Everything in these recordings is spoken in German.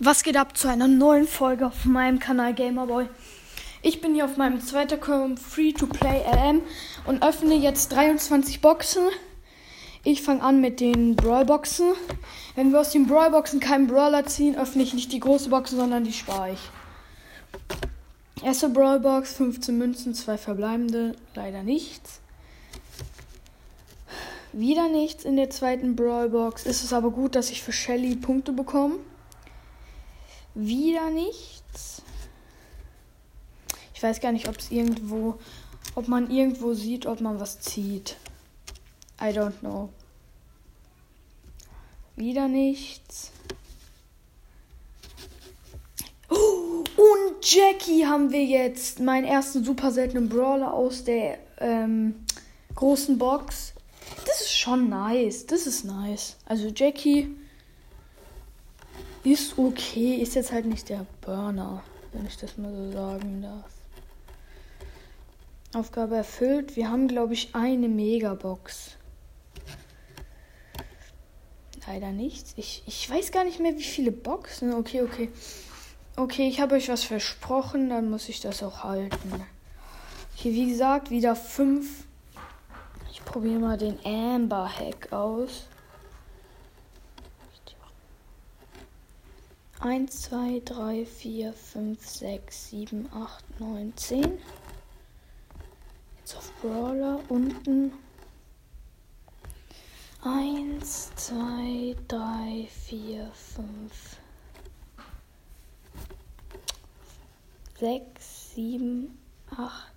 Was geht ab zu einer neuen Folge auf meinem Kanal Gamerboy? Ich bin hier auf meinem zweiten Account Free-to-Play LM und öffne jetzt 23 Boxen. Ich fange an mit den Brawl-Boxen. Wenn wir aus den Brawl-Boxen keinen Brawler ziehen, öffne ich nicht die große Boxen, sondern die spare ich. Erste Brawl-Box, 15 Münzen, zwei verbleibende, leider nichts. Wieder nichts in der zweiten Brawl-Box. Ist es aber gut, dass ich für Shelly Punkte bekomme. Wieder nichts. Ich weiß gar nicht, ob es irgendwo, ob man irgendwo sieht, ob man was zieht. I don't know. Wieder nichts. Oh, und Jackie haben wir jetzt. Meinen ersten super seltenen Brawler aus der ähm, großen Box. Das ist schon nice. Das ist nice. Also Jackie ist okay, ist jetzt halt nicht der Burner, wenn ich das mal so sagen darf. Aufgabe erfüllt. Wir haben, glaube ich, eine Megabox. Leider nichts. Ich, ich weiß gar nicht mehr, wie viele Boxen. Okay, okay. Okay, ich habe euch was versprochen, dann muss ich das auch halten. Hier, wie gesagt, wieder fünf. Ich probiere mal den Amber Hack aus. 1, 2, 3, 4, 5, 6, 7, 8, 9, 10. Jetzt auf Brawler unten. 1, 2, 3, 4, 5, 6, 7, 8.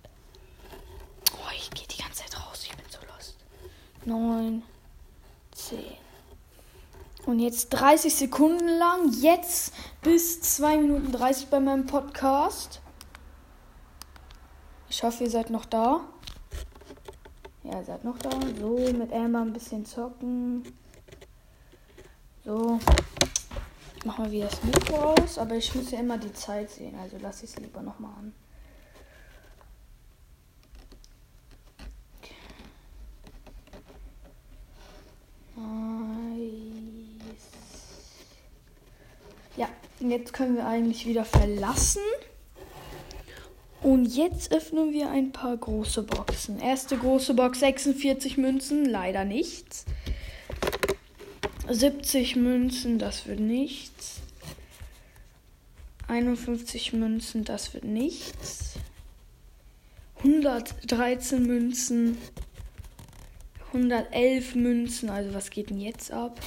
Oh, ich gehe die ganze Zeit raus. Ich bin so lost. 9, 10. Und jetzt 30 Sekunden lang, jetzt bis 2 Minuten 30 bei meinem Podcast. Ich hoffe, ihr seid noch da. Ja, seid noch da. So, mit Amber ein bisschen zocken. So. Ich mach mal wieder das Mikro aus, aber ich muss ja immer die Zeit sehen, also lasse ich es lieber nochmal an. Ja, jetzt können wir eigentlich wieder verlassen. Und jetzt öffnen wir ein paar große Boxen. Erste große Box 46 Münzen, leider nichts. 70 Münzen, das wird nichts. 51 Münzen, das wird nichts. 113 Münzen. 111 Münzen, also was geht denn jetzt ab?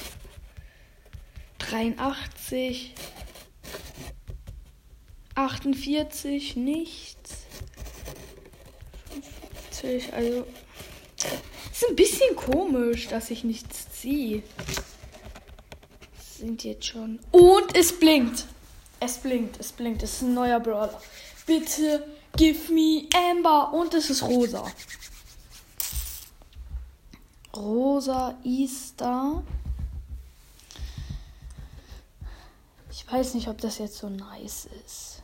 83. 48, nichts. 50, also. Ist ein bisschen komisch, dass ich nichts ziehe. Sind jetzt schon. Und es blinkt. Es blinkt, es blinkt. Es ist ein neuer Brawler. Bitte give me Amber. Und es ist rosa. Rosa Easter. Weiß nicht, ob das jetzt so nice ist.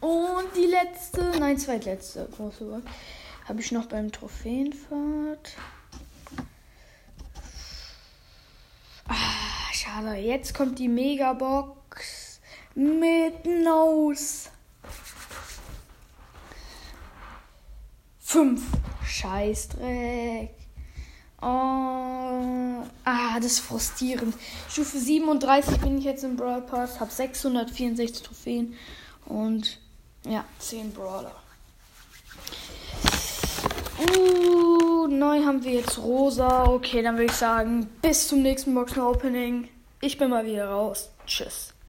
Und die letzte, nein, zweitletzte große Box habe ich noch beim Trophäenfahrt. Ah, schade. Jetzt kommt die Megabox mit Nose. Fünf. Scheißdreck. Oh, ah, das ist frustrierend. Stufe 37 bin ich jetzt im Brawl Pass, habe 664 Trophäen und ja, 10 Brawler. Uh, neu haben wir jetzt rosa. Okay, dann würde ich sagen, bis zum nächsten Boxen Opening. Ich bin mal wieder raus. Tschüss.